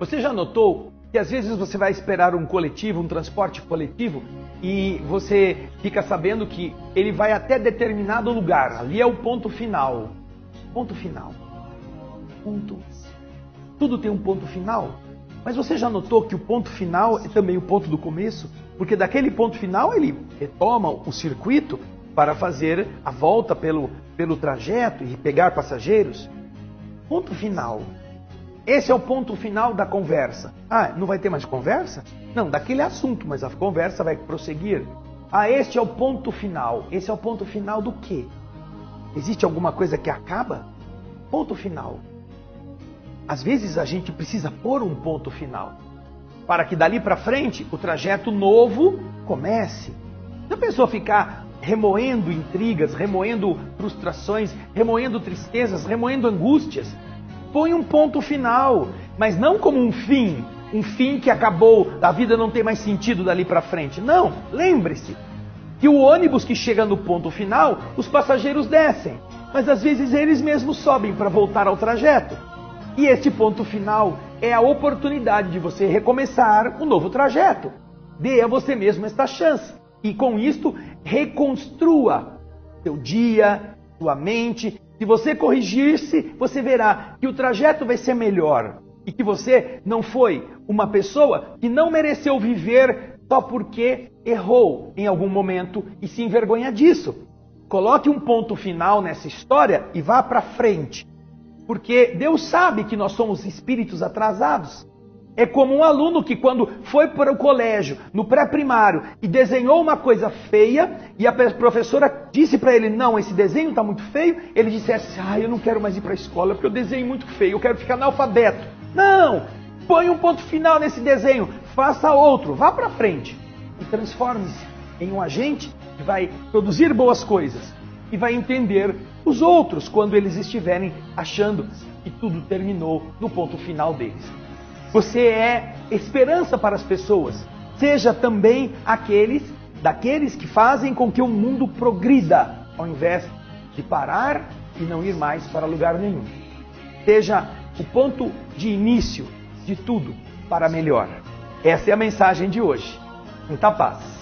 Você já notou que às vezes você vai esperar um coletivo, um transporte coletivo, e você fica sabendo que ele vai até determinado lugar. Ali é o ponto final. Ponto final. Ponto. Tudo tem um ponto final. Mas você já notou que o ponto final é também o ponto do começo? Porque daquele ponto final ele retoma o circuito para fazer a volta pelo, pelo trajeto e pegar passageiros. Ponto final. Esse é o ponto final da conversa. Ah, não vai ter mais conversa? Não, daquele assunto, mas a conversa vai prosseguir. Ah, este é o ponto final. Esse é o ponto final do quê? Existe alguma coisa que acaba? Ponto final. Às vezes a gente precisa pôr um ponto final para que dali para frente o trajeto novo comece. A pessoa ficar remoendo intrigas, remoendo frustrações, remoendo tristezas, remoendo angústias, põe um ponto final, mas não como um fim, um fim que acabou, a vida não tem mais sentido dali para frente. Não, lembre-se que o ônibus que chega no ponto final, os passageiros descem, mas às vezes eles mesmos sobem para voltar ao trajeto. E este ponto final é a oportunidade de você recomeçar um novo trajeto. Dê a você mesmo esta chance. E com isto, reconstrua seu dia, sua mente, se você corrigir-se, você verá que o trajeto vai ser melhor e que você não foi uma pessoa que não mereceu viver só porque errou em algum momento e se envergonha disso. Coloque um ponto final nessa história e vá para frente. Porque Deus sabe que nós somos espíritos atrasados. É como um aluno que, quando foi para o colégio, no pré-primário, e desenhou uma coisa feia, e a professora disse para ele: Não, esse desenho está muito feio. Ele disse assim: Ah, eu não quero mais ir para a escola porque eu desenho muito feio, eu quero ficar analfabeto. Não! Põe um ponto final nesse desenho, faça outro, vá para frente e transforme-se em um agente que vai produzir boas coisas e vai entender os outros quando eles estiverem achando que tudo terminou no ponto final deles. Você é esperança para as pessoas. Seja também aqueles daqueles que fazem com que o mundo progrida, ao invés de parar e não ir mais para lugar nenhum. Seja o ponto de início de tudo para melhor. Essa é a mensagem de hoje. Muita paz.